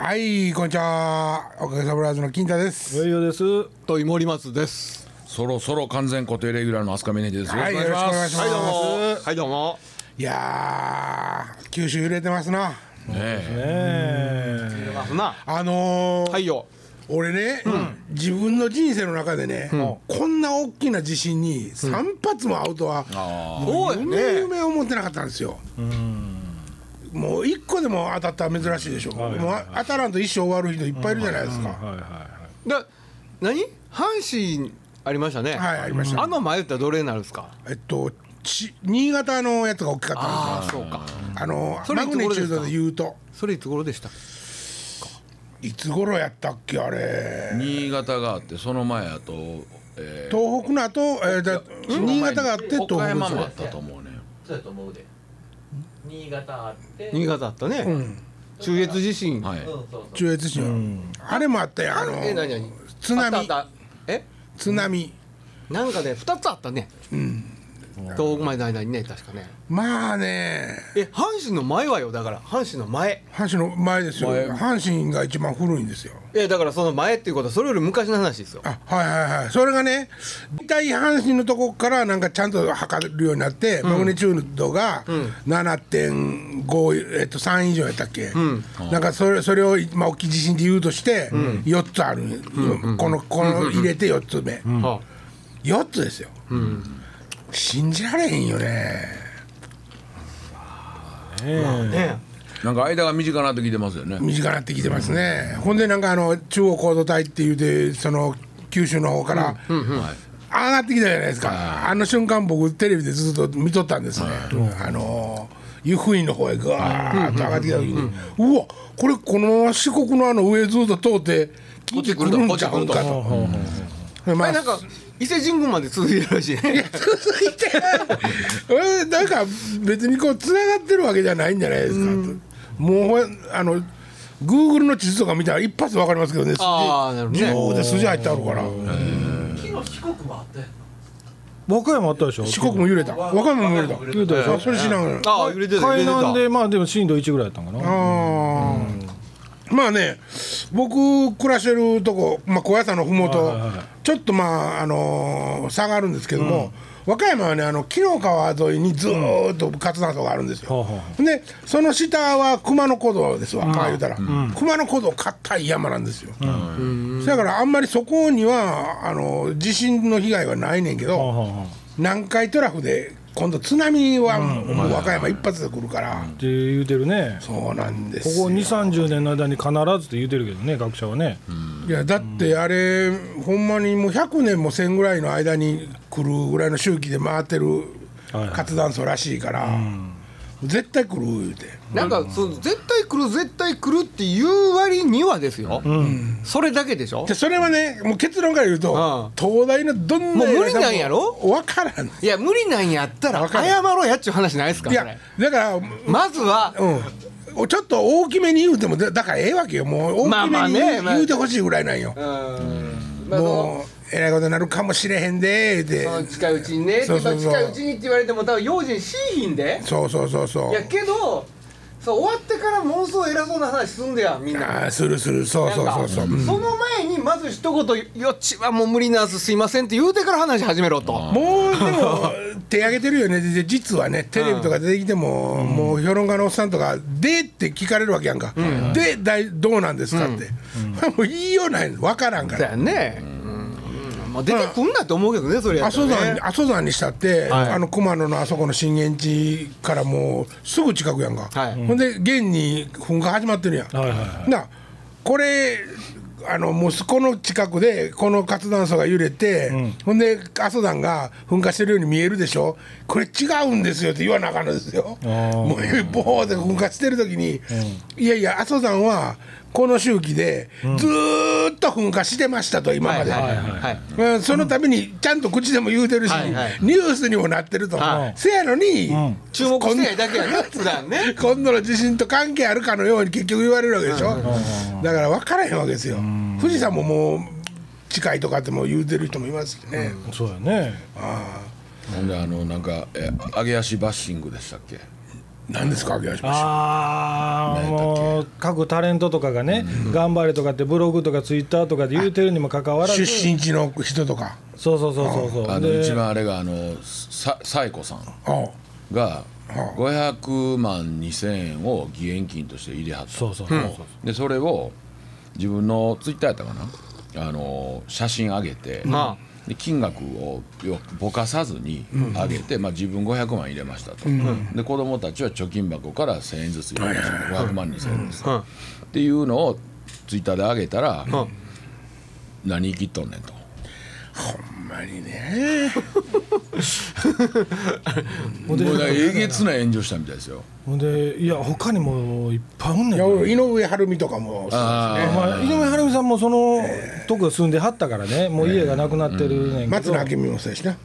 はい、こんにちは。おかげさまでの金太です。いよです。とい森松です。そろそろ完全固定レギュラーの飛鳥峰です。はいよろしくお願いします。よろしくお願いしますはいどうも。はいどうも。いやー、九州揺れてますな。ねええますな。あのーはいよ。俺ね、自分の人生の中でね、こんな大きな地震に3発も会うとは、もうそう夢やね夢思ってなかったんですよ。もう一個でも当たったら珍しいでしょ。はいはいもう当たらんと一生終わる人いっぱいいるじゃないですか。はいはいはい。だ何？阪神ありましたね。はいありましたあの前ってどれになるんですか？えっと、ち新潟のやつが大きかったんですよ。ああそうか。あのそれマグネチュードで言うとそれいつ頃でした？いつ頃やったっけあれ新潟があってその前やと、え東北の後、えー、だー新潟があって東北岡山もあったと思うね。そうやと思うで新潟あって。新潟あったね。中越地震。はい。中越地震、あれもあったよあのえ何何？津波。あったあった。え？津波。なんかね二つあったね。東北までの間にね確かね。まあね。え阪神の前はよだから。阪神の前。阪神の前ですよ。阪神が一番古いんですよ。えだからその前っていうことはそれより昔の話ですよ。あはいはいはい。それがね大体阪神のとこからなんかちゃんと測るようになって、マグネチュードが7.5、えっと、3以上やったっけ、なんかそれそれを、まあ、大きい地震で言うとして4つある、このこの入れて4つ目、は4つですよ、信じられへんよね。あね。なんか間が短くなってきてますよね。短くなってきてますね、ほんでなんかあの中央高度帯っていうてその九州の方から、はい。上がってきたじゃないですか、あの瞬間僕テレビでずっと見とったんですね、あの湯布院の方へぐわーっと上がってきた時に、うわこれこのまま四国のあの上ずっと通って近畿来るんちゃうんかと。まなんか伊勢神宮まで続いてるらしいね。続いてえなんか別にこうつながってるわけじゃないんじゃないですか、もうあの Google の地図とか見たら一発で分かりますけどね。あーなるほどね。自動で筋入ってあるから、昨日四国もあったよ和歌山あったでしょ。四国も揺れた。和歌山。も揺れた揺れた。でしょあそれ知らんがなああ揺れてた。揺れ海。南でまあでも震度1ぐらいやったんかな。あーまあね僕暮らしてるとこ、まあ、高野山のふもと、ちょっとまあ、あのー差があるんですけども、和歌山はねあの紀の川沿いにずーっと活断層があるんですよ、はあはでその下は熊野古道ですわ、まあ言うたら、熊野古道硬い山なんですよ、だからあんまりそこにはあの地震の被害はないねんけど、南海トラフで今度津波はもう和歌山一発で来るから、って言うてるね。そうなんですよ。ここ2、30年の間に必ずって言うてるけどね、学者はね。いやだってあれ、ほんまにもう100年も1000ぐらいの間に来るぐらいの周期で回ってるはいはい活断層らしいから、絶対来る言うて。なんかそう絶対来る絶対来るっていう割にはですよ。それだけでしょ？で。それはねもう結論から言うと、うん。東大のどんなもう無理なんやろ？分からん。いや無理なんやったら謝ろうやっちゅう話ないですかいやだからまずはうん。ちょっと大きめに言うてもだだからええわけよ。もうまあまあ大きめに言う,、ねまあ。言うてほしいぐらいなんよ、うん。まあそのもうえらいことになるかもしれへんで言うそのて近いうちにね。そうそうそう。まあ近いうちにって言われても多分用心しいひんで。そうそうそうそう。いやけどそう終わってから妄想偉そうな話すんだよみんな。ああするする。そうそうそうそう、うん。その前にまず一言「よっちはもう無理なんすすいません」って言うてから話始めろと。もうでも手挙げてるよね。で実はねテレビとか出てきても、もう評論家のおっさんとか「で?」って聞かれるわけやんか「でだいどうなんですか?」って、もう言いようない分からんかだらよね。うんまあ出てくんなって思うけどねそれや阿蘇ったらね。山阿蘇山にしたって、はい。あの熊野のあそこの震源地からもうすぐ近くやんか、はい。ほんで現に噴火始まってるやん、はいはいはい。なこれあのもうこの近くでこの活断層が揺れて、ほんで阿蘇山が噴火してるように見えるでしょ。これ違うんですよって言わなあかんのですよ。もうボーって噴火してる時に、いやいや阿蘇山はこの周期でずーっと噴火してましたと今まで、はいはいはい。うんそのためにちゃんと口でも言うてるし、はいはい。ニュースにもなってると、はい。せやのに、注目してないだけやね普段ね。今度の地震と関係あるかのように結局言われるわけでしょ、だから分からへんわけですよ、富士山ももう近いとかっても言うてる人もいますしね、そうやね。ほんであのなんかえ揚げ足バッシングでしたっけ？何ですか？秋山氏ああもう各タレントとかがね、頑張れとかってブログとかツイッターとかで言うてるにもかかわらず。出身地の人とか。そうそうそうそうそう。あので一番あれがあのさサイコさん。あが500万2000円を義援金として入れはった。そうそうそうそうでそれを自分のツイッターやったかな？あの写真上げて、まで金額をよぼかさずに上げて、まあ、自分500万入れましたと、で子供たちは貯金箱から1000円ずつ入れましたと500万2000円です、うん。っていうのをツイッターで上げたら、何生きっとんねんと。ほんまにね。もうえげつない炎上したみたいですよ。ほんでいや他にもいっぱいおんねん。いや俺井上晴美とかもそうですね。まあ、井上晴美さんもそのとこ住んではったからね。もう家がなくなってるねんけど、松野明美もそうやしな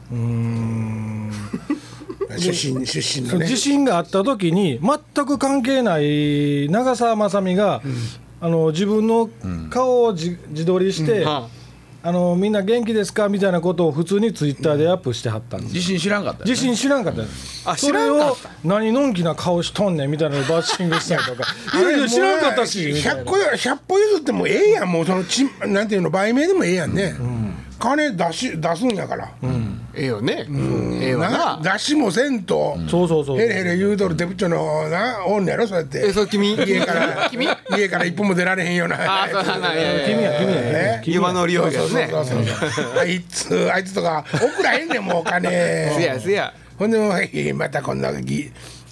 出身出身のね。地震があった時に全く関係ない長澤まさみが、あの自分の顔を自自撮りして、ああのみんな元気ですか？みたいなことを普通にツイッターでアップしてはったんです。地震知らんかったよね。地震知らんかったです。あそれを何のんきな顔しとんねんみたいなのバッシングしたりとか。いやいや知らんかったし。みたい100な個よ100歩譲ってもええやん。もうそのちなんていうの売名でもええやんね、金出し出すんやから、ええよね。ええわな。な出しもせんと、そうそうそう。ヘレヘレ言うとるデブッチョのなおんねやろそうやって。えそれ君？家から君？家から一歩も出られへんような。あそうなんだ君やや君や。え？君岩の利用そうですねそうそうそう。あいつあいつとか送らへんねんもうお金。せやせや。ほんでもまたこんなぎ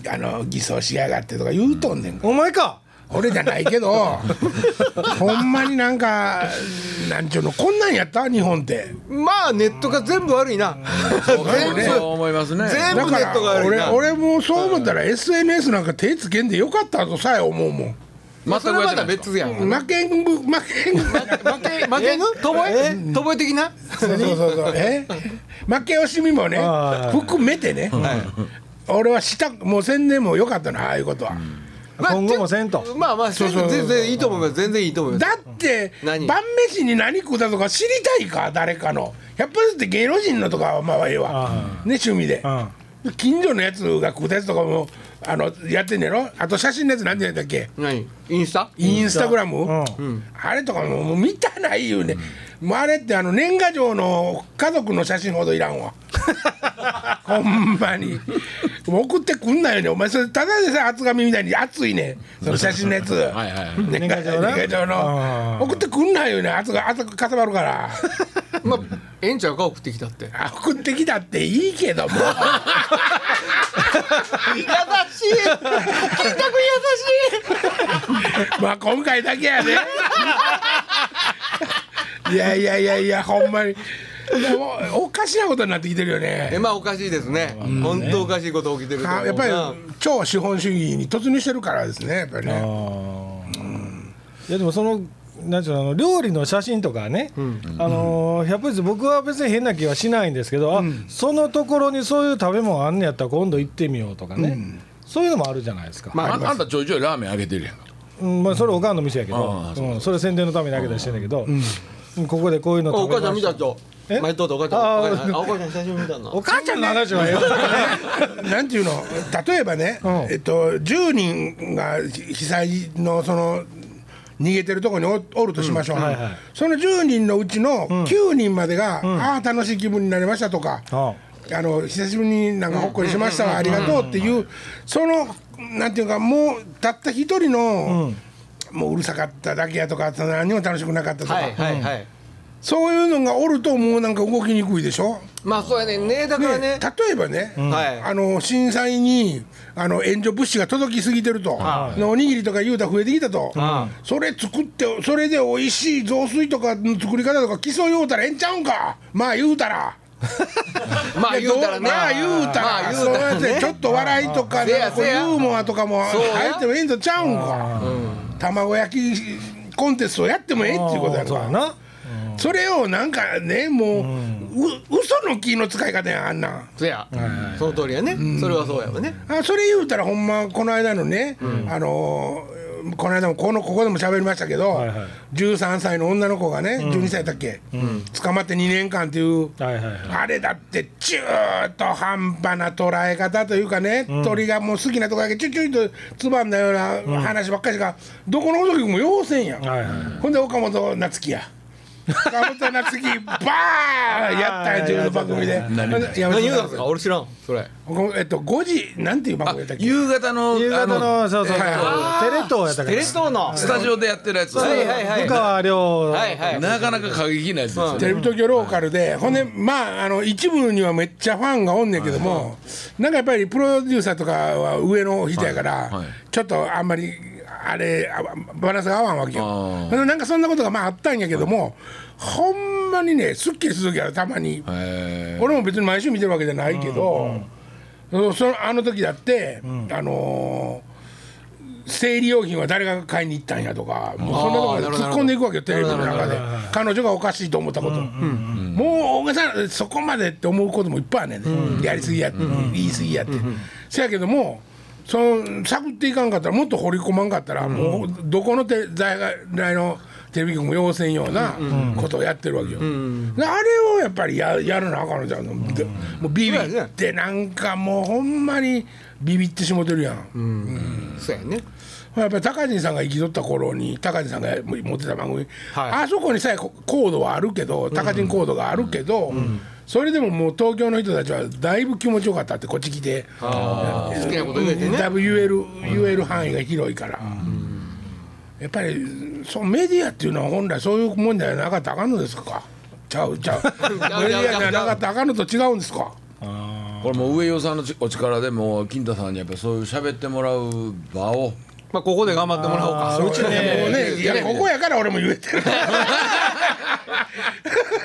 あの偽装しやがってとか言うとんねんお前か俺じゃないけど ほんまになんかなんちゅうのこんなんやった？日本って。まあネットが全部悪いな。そう全部。そう思いますね。全部ネッだからトが悪いな。俺俺もそう思ったら SNS なんか手つけんでよかったとさえ思うもん。まあそれまた別やん。負けんぶ負けんぶ負け負けぬとぼえ？とぼえ的な？そうそうそうえ？負け惜しみもねはい。含めてね、俺はしたもう宣伝もよかったなああいうことは、まあ今後もせんと。まあまあ全然いいと思います。全然いいと思います。だって何？晩飯に何食うたとか知りたいか？誰かの。やっぱりって芸能人のとかはまあええわ。あね趣味で。うん。近所のやつが食うたやつとかもあのやってんねやろ？あと写真のやつ何て言うんだっけ？何？インスタ？インスタグラム、うん。あれとかももう見たないよね、もうあれってあの年賀状の家族の写真ほどいらんわ。ほんまに。送ってくんなよね。お前それただでさえ厚紙みたいに熱いね。その写真のやつ。はいはい。年賀状年賀状あのー。送ってくんないよね。熱が熱くかさばるから。まあええんちゃうか送ってきたって。あ送ってきたっていいけども。優しい。金田君まあ今回だけやねいやいやいやいやほんまに。でもおかしなことになってきてるよ優しいえねまあおかしいですね。本当おかしいこと起きてるやっぱり超資本主義に突入してるからですねやっぱりね。いやでもそのなんていうのあの料理の写真とかね、あのーやっぱり僕は別に変な気はしないんですけど、あそのところにそういう食べ物あんねやったら今度行ってみようとかね、そういうのもあるじゃないですか、まああんたちょいちょいラーメンあげてるやんか。うんまあ、それおかんの店やけど。ああうん、それ宣伝のためにあげたりしてんだけど、うんここでこういうのあお母ちゃん食べました見たとえ？前通ったお母ちゃん。あお母ちゃん あお母ちゃん久しぶりに見たのお母ちゃんの話はええわなんていうの？例えばね、うん。えっと、10人が被災のその逃げてるところにおおるとしましょう、はいはい。その10人のうちの9人までが、ああ楽しい気分になりましたとか、ああ。の久しぶりになんかほっこりしましたわ、ありがとうっていうそのなんていうかもうたった一人の、もううるさかっただけやとか何も楽しくなかったとか、はいはいはい。そういうのがおるともうなんか動きにくいでしょ？まあそうやねんね。だからね。例えばね、はい。あの震災にあの援助物資が届きすぎてると、のおにぎりとか言うたら増えてきたと、あそれ作ってそれで美味しい雑炊とかの作り方とか競いようたらええんちゃうんか？まあ言うたら。まあ言うたらね。まあ言うたら、まあ言そうやってちょっと笑いとか、せやなんかこうせやユーモアとかも入ってもええんとちゃうんか、卵焼きコンテストやってもええっていうことやんかそうやな。それをなんかねもう、う嘘の気の使い方やんあんな。んそや。その通りやね。それはそうやわね。あそれ言うたらほんまこの間のね、あのーこの間もこのここでも喋りましたけど、はいはい。13歳の女の子がね、12歳だっけ、捕まって2年間っていう、はいはいはい。あれだって中途半端な捉え方というかね、鳥がもう好きなとこだけチュチュイとつばんだような話ばっかりしか、どこの細木君も要せんやん、はいはい。ほんで岡本夏樹や。岡本夏樹バーン！やったんや自分の番組で。やめて何言うたんですか俺知らんそれ。こえっと5時なんていう番組やったっけ？夕方の夕方あののそうそう。テレ東やったから。テレ東のスタジオでやってるやつ。はいはいはい。深川亮。はいはい。なかなか過激なやつですテレビ東京ローカルで、ほんでまああの一部にはめっちゃファンがおんねんけども、なんかやっぱりプロデューサーとかは上の人やから、ちょっとあんまりあれあバランスが合わんわけよ。なんかそんなことがまああったんやけども、ほんまにねすっきりする時あるたまに、へ俺も別に毎週見てるわけじゃないけど、そそのあの時だって、あのー生理用品は誰が買いに行ったんやとかもうそんなところで突っ込んでいくわけよテレビの中で。彼女がおかしいと思ったこと、もう大げさなそこまでって思うこともいっぱいあるねんね、やりすぎやって、言い過ぎやって、せやけどもその探っていかんかったらもっと掘り込まんかったら、もうどこのて在外のテレビ局も要せんようなことをやってるわけよ、であれをやっぱりややるなあかんのじゃん、もうビビってなんかもうほんまにビビってしもてるやん。そうやねやっぱり高人さんが生きとった頃に高人さんが持ってた番組、はい。あそこにさえこコードはあるけど高人コードがあるけど、それでももう東京の人たちはだいぶ気持ちよかったってこっち来て。好きなこと言えてね。だいぶ言える言える範囲が広いから、やっぱりそうメディアっていうのは本来そういうもんじゃなかったらあかんのですか？ちゃうちゃう。メディアじゃなかったらあかんのと違うんですか？これもう上与さんのちお力でもう金太さんにやっぱりそういう喋ってもらう場をまあここで頑張ってもらおうか。うちもうね。ねいやここやから俺も言えてる。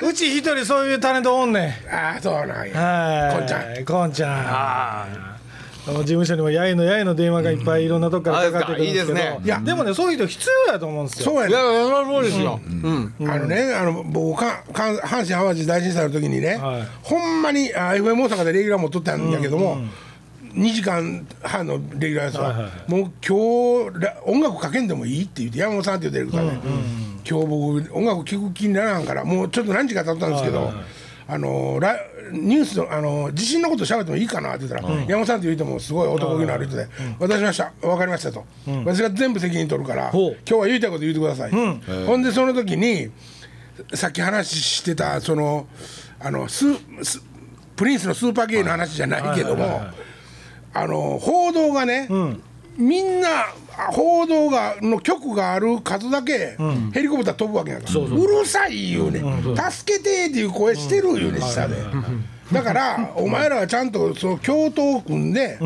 うち一人そういうタレントおんねん。ああそうなんや。はい。こんちゃん。こんちゃん。事務所にもやいのやいの電話がいっぱいいろんなとこからかかってくるんですけど、あいいですね。いやでもねそういう人必要やと思うんですよ。そうやね。いやそうですよ。うん。あのね、あの僕かか阪神・淡路大震災の時にね、はい。ほんまにあ FM 大阪でレギュラーも取ったんやけども、2時間半のレギュラーですわ、はいはいはもう今日ら音楽かけんでもいいって言って山本さんっていうディレクターで、今日僕音楽聴く気にならんからもうちょっと何時間経ったんですけど、はいはいはい。あのラニュースのあの地震のこと喋ってもいいかなって言ったら、山本さんって言う人もすごい男気のある人で「渡しました。分かりました」と、私が全部責任取るから今日は言いたいこと言ってください」ほんでその時にさっき話してたそのあのススプリンスのスーパーゲイの話じゃないけどもあの報道がね、みんな報道がの局がある数だけ、ヘリコプター飛ぶわけやから。うるさい言うね、助けてっていう声してる言うね下で。だからお前らはちゃんとその共闘を組んで、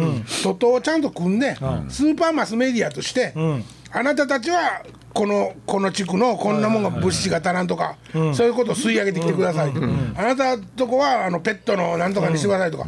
徒党をちゃんと組んで、スーパーマスメディアとして、あなたたちはこのこの地区のこんなもんが物資が足らんとか、そういうことを吸い上げてきてくださいと、あなたとこはあのペットのなんとかにしてくださいとか、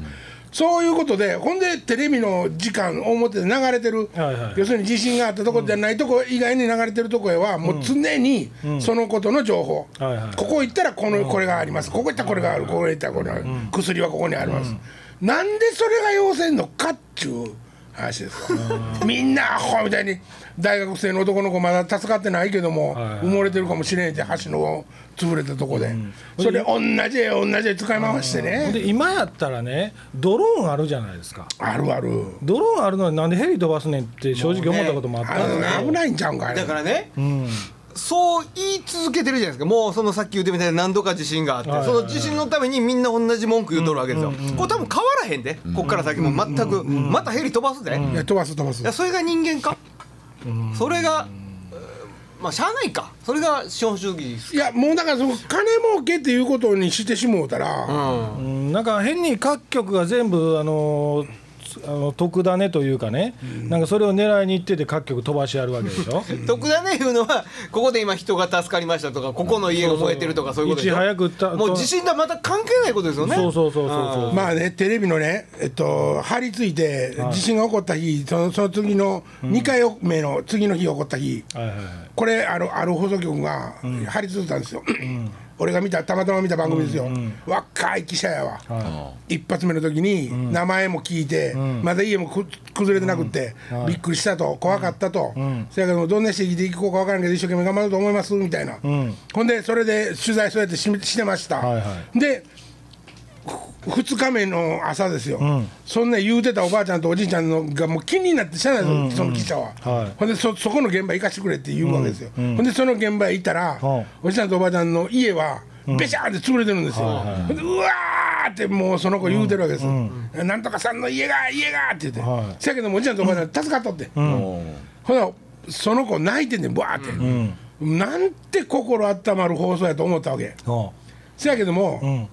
そういうことでほんでテレビの時間表で流れてる、はいはい。要するに地震があったとこじゃないとこ以外に流れてるとこへはもう常にそのことの情報、はいはい。ここ行ったらこのこれがあります。ここ行ったらこれがある。ここ行ったらこれがある、薬はここにあります、なんでそれが要せんのかっちゅう話です。わみんなアホみたいに大学生の男の子まだ助かってないけども、埋もれてるかもしれんって橋の潰れたとこで、それ同じ絵同じ絵使い回してね、で今やったらねドローンあるじゃないですか。あるある。ドローンあるのになんでヘリ飛ばすねんって正直思ったこともあった危ないんちゃうんかだからねうんそう言い続けてるじゃないですか。もうそのさっき言ってみたいな何度か地震があってその地震のためにみんな同じ文句言うとるわけですよ。これ多分変わらへんで。こっから先も。全く。またヘリ飛ばすで。いや飛ばす飛ばす。それが人間か？それがえーまあしゃあないか。それが資本主義いやもうだからその金儲けっていうことにしてしもうたら、うん。うん。なんか変に各局が全部あのあの特ダネというかね、なんかそれを狙いに行ってて各局飛ばしやるわけでしょ？特ダネいうのはここで今人が助かりましたとかここの家が燃えてるとかそういうことでしょいち早くた。もう地震とはまた関係ないことですよね。そうそうそうそうそうまあねテレビのねえっと張り付いて地震が起こった日そのその次の2回目の次の日起こった日、はいはいはい。これあのある放送局が張り付いたんですよ、俺が見たたまたま見た番組ですよ、若い記者やわ、は一発目の時に名前も聞いて、まだ家もく崩れてなくって、びっくりしたと怖かったと、そやけどもどんなして生きていこうか分からんけど一生懸命頑張ろうと思いますみたいな、ほんでそれで取材そうやってししてました、はいはで2日目の朝ですよ、そんな言うてたおばあちゃんとおじいちゃんのがもう気になってしゃあないですよ、その記者は、はい。ほんでそそこの現場行かしてくれって言うわけですよ、ほんでその現場へ行ったら、うん。おじちゃんとおばあちゃんの家はべしゃーって潰れてるんですよ、ほんでうわーってもうその子言うてるわけですよ、なんとかさんの家が家がって言って、はい。せやけどもおじちゃんとおばあちゃん助かっとって、おほなその子泣いてんねんバーって、なんて心温まる放送やと思ったわけ。いはせやけども、ん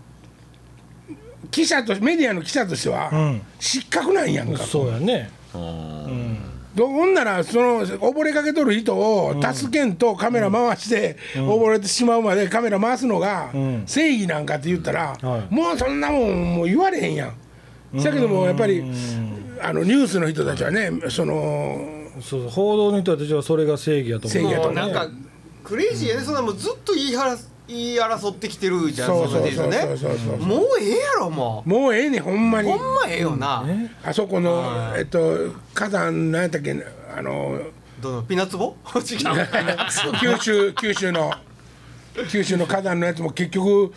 記者とメディアの記者としては、ん。失格なんやんあか。そうやね。どほんならその溺れかけとる人を助けんとカメラ回して溺れてしまうまでカメラ回すのがん。正義なんかって言ったら、はい。もうそんなもんもう言われへんやん。せやけどもやっぱりあのニュースの人たちはねそのそうそう報道の人たちはそれが正義やと思う。正義やと思もうなんかクレイジーやね。そんなもうずっと言いはら言い争ってきてるじゃんそうそうそうとね。そうそうそうもうええやろももうええねんほんまに。うほんまええよな、あそこのえっと火山何やったっけあのどのピナツボ？九州九州の九州の火山のやつも結局、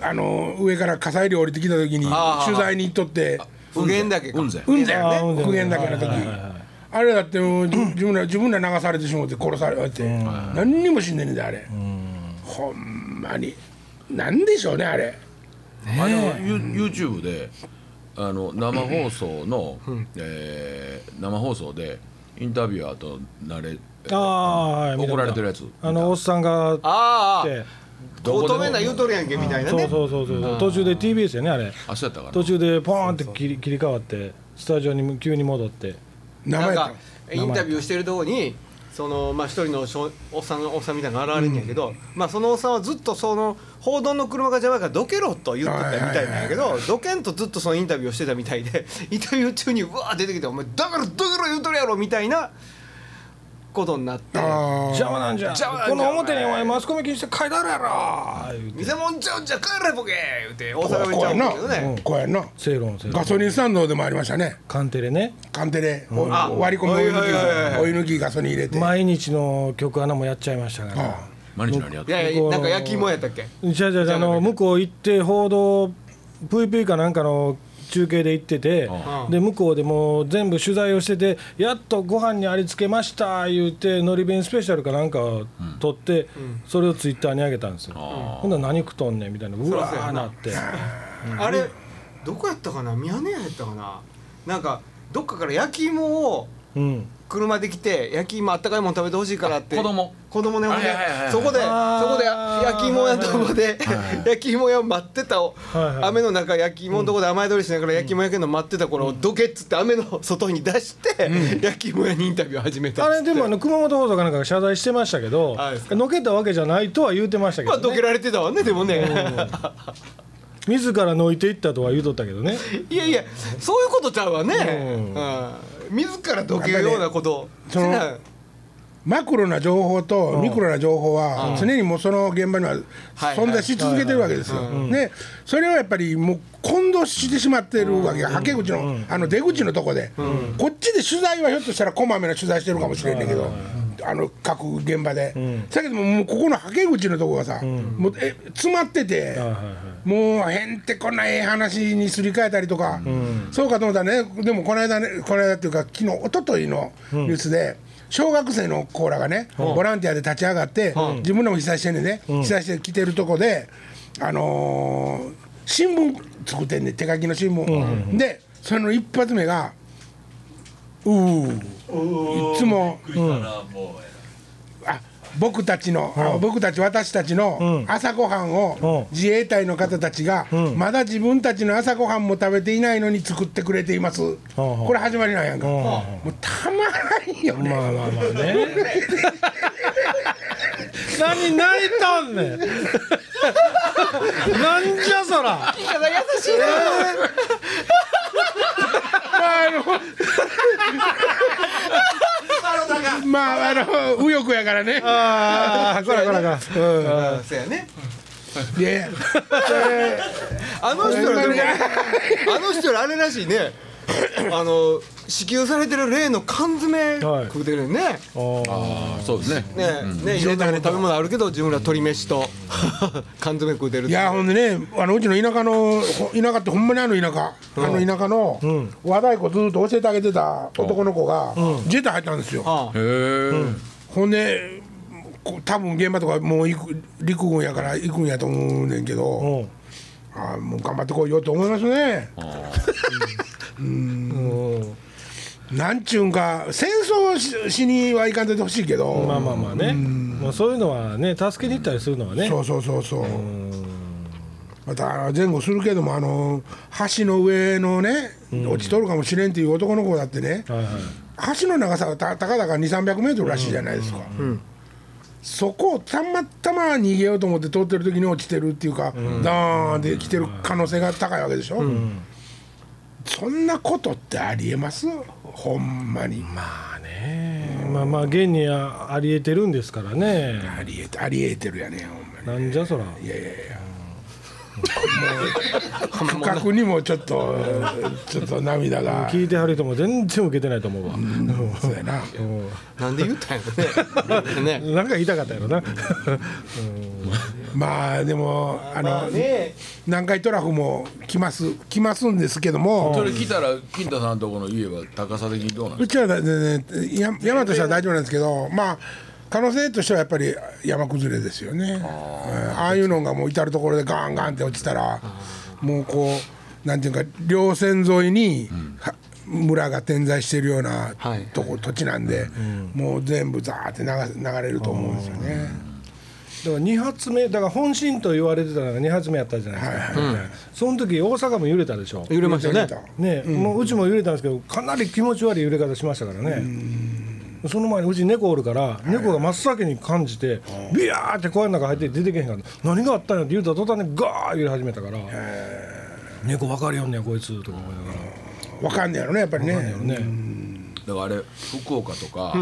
あの上から火砕流降りてきた時に取材に行っとって普賢岳か。雲仙。雲仙あー雲仙ね。普賢岳の時、あれだってもうじ自分ら自分ら流されてしまって殺されて、何にも死んでんねんであれ、ほんまに。なんでしょうねあれ。あのユ YouTube であの生放送の、えー生放送でインタビュアーとなれああ怒られてるやつ。あのおっさんがああって。乙女な言うとるやんけみたいなそうねそうそうそう。途中で TBS やねあれ。あそうやったかな。途中でポーンって切り切り替わってスタジオに急に戻って。なんかインタビューしてるとこにそのまあ一人のおっさんがおっさんみたいなのが現れるんやけど、まあそのおっさんはずっとその報道の車が邪魔やからどけろと言ってたみたいなんやけどどけんとずっとそのインタビューをしてたみたいでインタビュー中にうわー出てきて「お前だからだから言うとるやろ」みたいなことになって邪魔なんじゃ。邪魔なんじゃ。この表にお前マスコミ禁止って書いてあるやろ「言うて偽物ちゃうんじゃ帰れボケ!」言うて大阪弁ちゃうんだけどね。こうやな。正論正論。ガソリンスタンドでもありましたね。カンテレね。カンテレ、割り込みお湯抜きお湯抜きガソリン入れて、毎日の曲穴もやっちゃいましたから。毎日何やっていやいやなんか焼き芋やったっけ？じゃあじゃあじゃああの向こう行って報道 VP かなんかの中継で行っててうん。で向こうでもう全部取材をしててやっとご飯にありつけました言うてのり弁スペシャルかなんかを撮ってそれをツイッターに上げたんですよ。ほんなら何食とんねんみたいな。うわーなって。あれどこやったかな？宮根屋やったかな？なんかどっかから焼き芋をうん車で来て焼き芋あったかいもの食べてほしいからって。子供。子供ねほんではいはそこでそこで焼き芋屋のとこで 焼き芋屋を待ってた雨の中焼き芋のとこで雨宿りしながら焼き芋焼けるの待ってた頃どけっつって雨の外に出して焼き芋屋にインタビュー始めたあれでもあの熊本放送かなんかが謝罪してましたけどはい。のけたわけじゃないとは言うてましたけどね。まあどけられてたわねでもね 自らのいていったとは言うとったけどね。いやいやそういうことちゃうわね。うん。うん。自らどけるようなこと。そのマクロな情報とミクロな情報は常にもうその現場にははい存在し続けてるわけですよ。でそれをやっぱりもう混同してしまってるわけがはけ口のあの出口のとこで。こっちで取材はひょっとしたらこまめな取材してるかもしれんねんけど。あの各現場で、だけどももうここのはけ口のとこがさ、もうえ詰まってて、もうへんてこなええ話にすり替えたりとか、そうかと思ったらねでもこの間ねこの間っていうか昨日一昨日のニュースで、小学生の子らがね、ボランティアで立ち上がって、自分らも被災してんね被災して来てるとこであのー新聞作ってんねん手書きの新聞、でその一発目が「うー。いつもあ僕たちの、あ僕たち私たちの朝ごはんをうん。自衛隊の方たちが、まだ自分たちの朝ごはんも食べていないのに作ってくれています、うんこれ始まりなんやんか、んもうたまらんよね、まあまあまあね。何泣いたんねん。なんじゃそら。優しいな まああの右翼やからね。ああこらこらこら。うん。そうやね。いや あの人らあの人らあれらしいね。あの支給されてる例の缶詰はい。食うてるよね、あー。ああそうですね。ねね入れた食べ物あるけど自分ら鶏飯と 缶詰食うてるっていやほんでねあのうちの田舎のほ田舎ってほんまにあの田舎、あの田舎の和太鼓ずっと教えてあげてた男の子が自衛隊入ったんですよ、ああ。へえ、ほんでこ多分現場とかもう行く陸軍やから行くんやと思うねんけど、うん。ああもう頑張ってこいよと思いますね。うんなんちゅうんか戦争ししにはいかんといてほしいけど、まあまあまあね。もうそういうのはね助けに行ったりするのはね。そうそうそうそう。また前後するけどもあの橋の上のね落ちとるかもしれんっていう男の子だってねはいはい。橋の長さがたたかだか2 3 0 0メートルらしいじゃないですか、そこをたまたま逃げようと思って通ってる時に落ちてるっていうか、ダーンって来てる可能性が高いわけでしょ、そんなことってありえます？ほんまに、まあね。まあまあ現にあありえてるんですからね。ありえてありえてるやねほんまに。なんじゃそら。いやいやいやもう不覚にもちょっとちょっと涙が聞いてはる人も全然受けてないと思うわ、そうやななんで言ったんやろねねなんか言いたかったやろなまあでもあの、ね南海トラフも来ます来ますんですけども、それ来たら金太さんとこの家は高さ的にどうなんですうちは全然や山としては大丈夫なんですけどまあ可能性としてはやっぱり山崩れですよね。うんああいうのがもう至る所でガンガンって落ちたらもうこうなんていうか稜線沿いに、は村が点在しているようなはい。とこ、土地なんで、もう全部ザーって流流れると思うんですよね。だから2発目だから本震と言われてたのが2発目やったじゃないですか、その時大阪も揺れたでしょ。揺れましたね。ね、もううちも揺れたんですけどかなり気持ち悪い揺れ方しましたからねその前にうち猫おるから猫が真っ先に感じてビヤーって小屋の中入って出てけへんから何があったんやって言うた途端にガー揺れ始めたから猫分かるよんねんこいつとか思いながら。わかんねやろねやっぱりね。ねだからあれ福岡とか、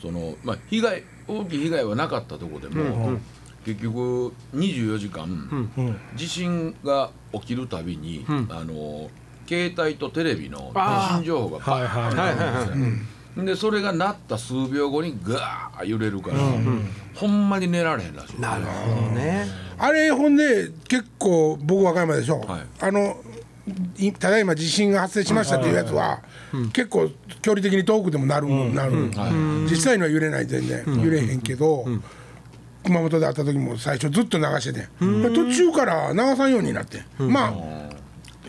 そのまあ被害大きい被害はなかったところでも、結局24時間、地震が起きるたびに、あの携帯とテレビの地震情報がバーンはいはいはいはいはいでそれが鳴った数秒後にガー揺れるから、ほんまに寝られへんらしい。なるほどね。あれほんで結構僕和歌山でしょ、はい。あのいただいま地震が発生しましたっていうやつは、結構距離的に遠くでもなる、なる、実際には揺れない全然、揺れへんけど、熊本で会った時も最初ずっと流してて、途中から流さんようになって、まあ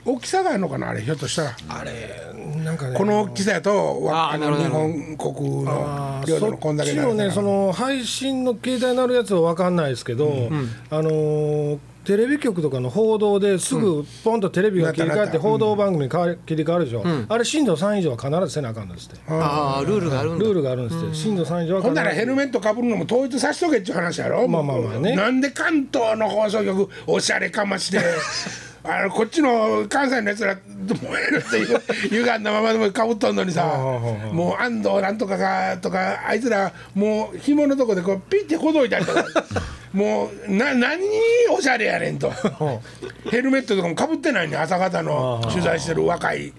大きさがあるのかなあれひょっとしたら、あれなんかねこの大きさやとわあの日あーなるほど。本国の領土のこんだけそっちのねその配信の携帯になるやつは分かんないですけど、あのーテレビ局とかの報道ですぐポンとテレビが切り替わって報道番組に変わり切り替わるでしょ、あれ震度3以上は必ずせなあかんのですって。ああルールがあるんだ。ルールがあるんですって。震度3以上はほんな必ずらヘルメットかぶるのも統一させとけっていう話やろ、まあまあまあね。なんで関東の放送局おしゃれかましてあのこっちの関西のやつら燃えるっていう歪んだままでもかぶっとんのにさもう安藤なんとかがとかあいつらもう紐のとこでこうピッてほどいたりとか。もうな何におしゃれやねんと。ヘルメットとかもかぶってないねん朝方の取材してる若い、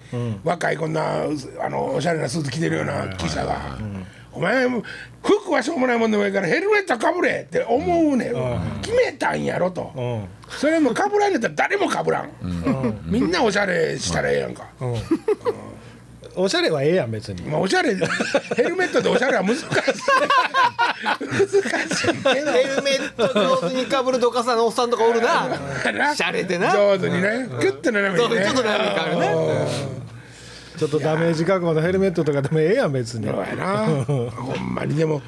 若いこんなあのおしゃれなスーツ着てるような記者が。お前服はしょうもないもんでもいいからヘルメットかぶれって思うねん、決めたんやろと、うん。それもかぶらんねったら誰もかぶらん、みんなおしゃれしたらええやんか、おしゃれはええやん別に。まあ、おしゃれヘルメットでおしゃれは難しい。難しいけど。ヘルメット上手にかぶるどかさのおっさんとかおるな。なしゃれてな。上手にね。キュッと斜めにね。ちょっと斜めに変わるねちょっとダメージ覚悟のヘルメットとかでもええやん別に。そうやな。ほんまにでも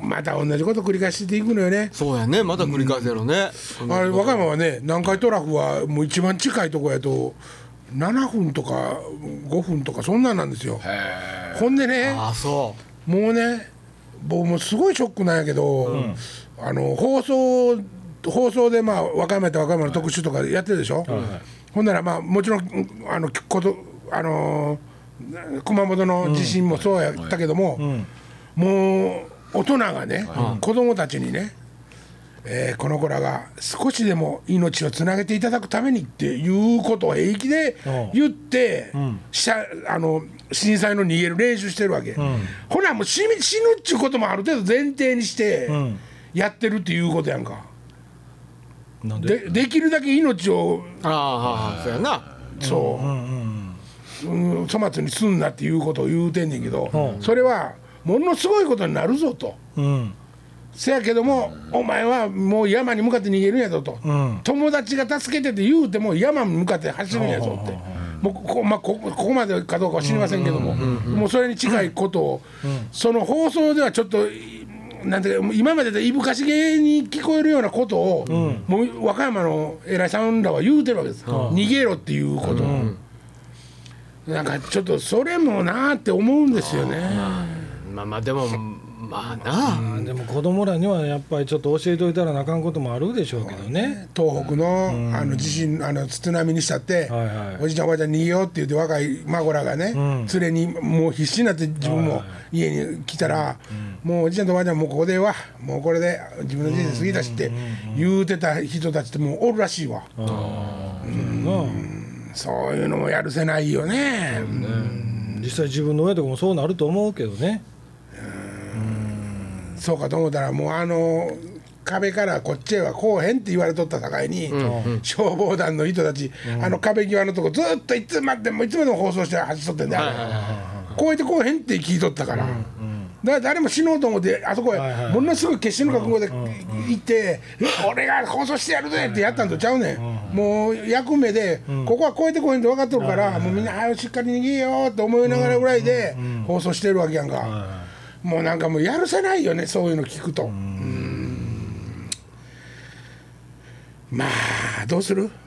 また同じこと繰り返していくのよね。そうやねまた繰り返すやろねあれ和歌山はね南海トラフはもう一番近いとこやと7分とか5分とかそんなんなんですよ。ほんでねああそもうね僕もすごいショックなんやけど、あの放送放送でまあ和歌山やったら和歌山の特集とかやってるでしょ、ほんならまあもちろんうんあのことあのー熊本の地震もそうやったけども、もう大人がね、子供たちにねえーこの子らが少しでも命をつなげていただくためにっていうことを平気でうん。言って、しゃあの震災の逃げる練習してるわけ、ほなもう死ぬ死ぬっちゅうこともある程度前提にしてん。やってるっていうことやんか。で？でできるだけ命をああそうやな。そう、うん粗末にすんなっていうことを言うてんねんけど、うん。それはものすごいことになるぞと。うん。せやけども、お前はもう山に向かって逃げるんやぞと、ん。友達が助けてって言うても山に向かって走るんやぞって、もうここ,、まあ、ここここまでかどうかは知りませんけども、もうそれに近いことを、その放送ではちょっと。なんていうか今まででいぶかしげに聞こえるようなことを、もう和歌山の偉いさんらは言うてるわけです、逃げろっていうこと。を、なんかちょっとそれもなーって思うんですよね。まあまあでもまあな。あでも子供らにはやっぱりちょっと教えといたらなあかんこともあるでしょうけどね。東北の,、あの地震あの津波にしたって、はいはい。おじいちゃんおばあちゃん逃げようって言って若い孫らがね、連れにもう必死になって自分も家に来たら、もうおじいちゃんとおばあちゃんもうここではもうこれで自分の人生過ぎたしって言うてた人たちってもうおるらしいわ、なそういうのもやるせないよね、あ実際自分の親とかもそうなると思うけどね。そうかと思ったらもうあの壁からこっちへはこうへんって言われとった境に、消防団の人たち、あの壁際のとこずっといつまでもいつまでも放送して走っとってんだよ、こうやってこうへんって聞いとったから。だから誰も死のうと思ってあそこへものすごい決死の覚悟で行って「俺が放送してやるぜ!」ってやったんとちゃうねん。もう役目でここは越えてこへんって分かっとるからもうみんな早くしっかり逃げようって思いながらぐらいで放送してるわけやんか。もうなんかもうやるせないよねそういうの聞くと。うん。まあどうする？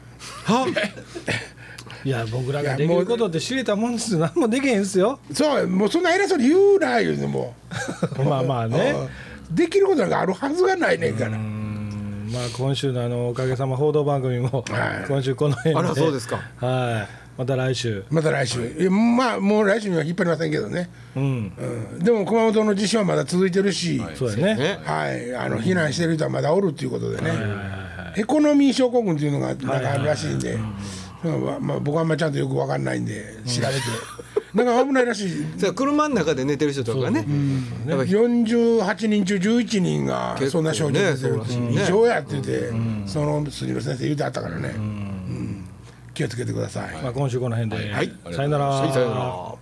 いや僕らができることって知れたもんです。よ何もできへんすよ。そうもうそんな偉そうに言うな言うても まあまあね。うん。できることなんかあるはずがないねんから。うん。まあ今週のあのおかげさま報道番組もはい。今週この辺で。あらそうですか。はい。また来週。また来週。いやまあもう来週には引っ張りませんけどね、うん。うん、でも熊本の地震はまだ続いてるし、はい。そうやね。ね。あの避難してる人はまだおるっていうことでね、エコノミー症候群っていうのがなんかあるらしいんで、うん。まあまあ、僕はあんまりちゃんとよく分かんないんで調べて、なんか危ないらしい。車の中で寝てる人とかね。やっぱり。48人中11人がそんな症状出て異常やってて、その杉野先生言うてあったからね、うん。気をつけてください。まあ今週この辺で。はい。さよなら。さよなら